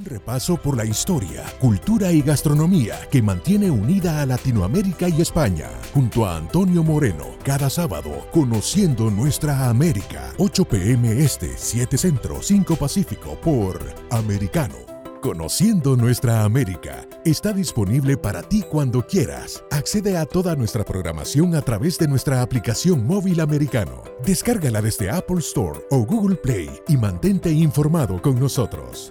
Un repaso por la historia, cultura y gastronomía que mantiene unida a Latinoamérica y España. Junto a Antonio Moreno, cada sábado, conociendo nuestra América. 8 pm este, 7 centro, 5 pacífico por Americano. Conociendo nuestra América está disponible para ti cuando quieras. Accede a toda nuestra programación a través de nuestra aplicación móvil americano. Descárgala desde Apple Store o Google Play y mantente informado con nosotros.